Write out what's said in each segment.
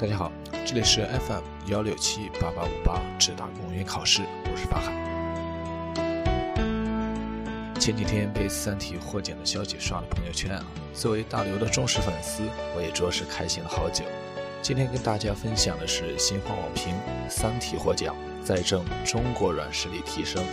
大家好，这里是 FM 幺六七八八五八直达公务员考试，我是法海。前几天被《三体》获奖的消息刷了朋友圈啊，作为大刘的忠实粉丝，我也着实开心了好久。今天跟大家分享的是新华网评《三体》获奖，再证中国软实力提升。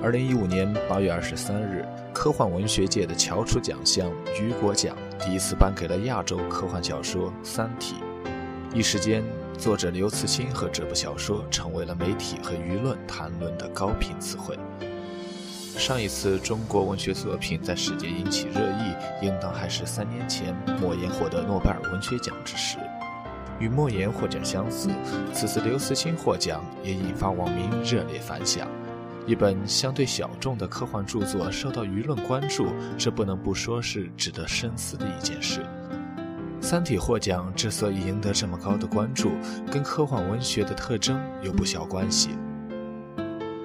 二零一五年八月二十三日，科幻文学界的翘楚奖项雨果奖第一次颁给了亚洲科幻小说《三体》，一时间，作者刘慈欣和这部小说成为了媒体和舆论谈论的高频词汇。上一次中国文学作品在世界引起热议，应当还是三年前莫言获得诺贝尔文学奖之时。与莫言获奖相似，此次刘慈欣获奖也引发网民热烈反响。一本相对小众的科幻著作受到舆论关注，这不能不说是值得深思的一件事。《三体》获奖之所以赢得这么高的关注，跟科幻文学的特征有不小关系。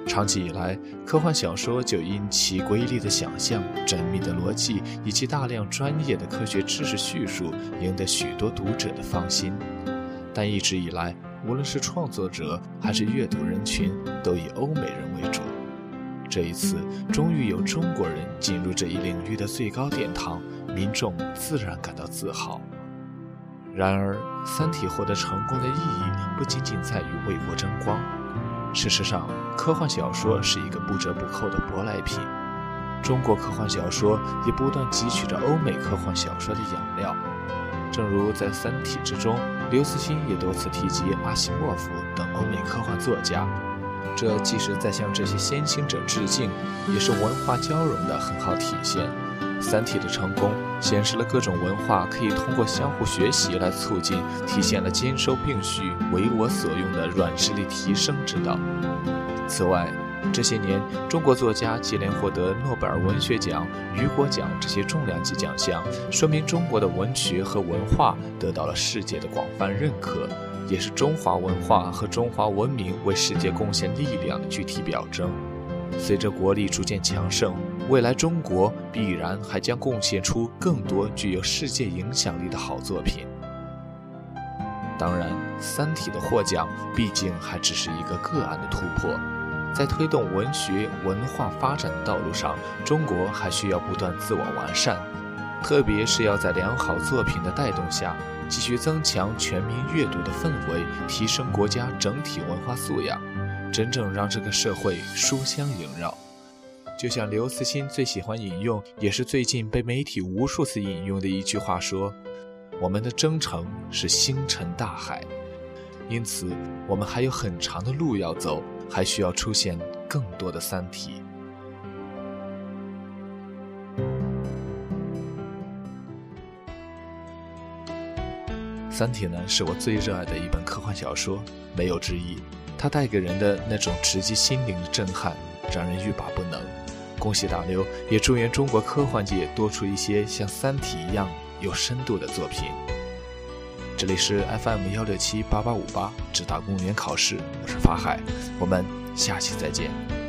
长期以来，科幻小说就因其瑰丽的想象、缜密的逻辑以及大量专业的科学知识叙述，赢得许多读者的芳心。但一直以来，无论是创作者还是阅读人群，都以欧美人为主。这一次，终于有中国人进入这一领域的最高殿堂，民众自然感到自豪。然而，《三体》获得成功的意义不仅仅在于为国争光。事实上，科幻小说是一个不折不扣的舶来品，中国科幻小说也不断汲取着欧美科幻小说的养料。正如在《三体》之中，刘慈欣也多次提及阿西莫夫等欧美科幻作家。这既是在向这些先行者致敬，也是文化交融的很好体现。《三体》的成功显示了各种文化可以通过相互学习来促进，体现了兼收并蓄、为我所用的软实力提升之道。此外，这些年中国作家接连获得诺贝尔文学奖、雨果奖这些重量级奖项，说明中国的文学和文化得到了世界的广泛认可。也是中华文化和中华文明为世界贡献力量的具体表征。随着国力逐渐强盛，未来中国必然还将贡献出更多具有世界影响力的好作品。当然，《三体》的获奖毕竟还只是一个个案的突破，在推动文学文化发展的道路上，中国还需要不断自我完善，特别是要在良好作品的带动下。继续增强全民阅读的氛围，提升国家整体文化素养，真正让这个社会书香萦绕。就像刘慈欣最喜欢引用，也是最近被媒体无数次引用的一句话说：“我们的征程是星辰大海。”因此，我们还有很长的路要走，还需要出现更多的《三体》。《三体》呢，是我最热爱的一本科幻小说，没有之一。它带给人的那种直击心灵的震撼，让人欲罢不能。恭喜大刘，也祝愿中国科幻界多出一些像《三体》一样有深度的作品。这里是 FM 幺六七八八五八，直达公务员考试，我是法海，我们下期再见。